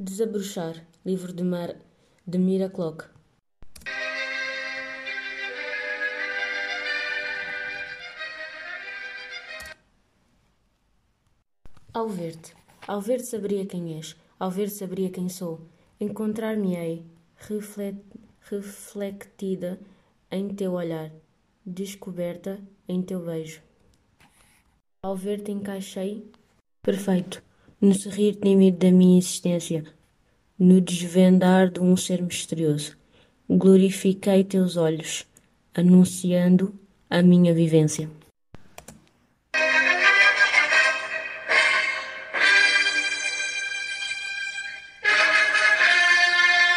Desabrochar, livro de, Mar... de Mira Clock. Ao ver-te, ao ver-te saberia quem és, ao ver-te saberia quem sou. Encontrar-me-ei reflet... reflectida em teu olhar, descoberta em teu beijo. Ao ver-te encaixei perfeito, no sorrir tímido da minha existência, no desvendar de um ser misterioso. Glorifiquei teus olhos, anunciando a minha vivência.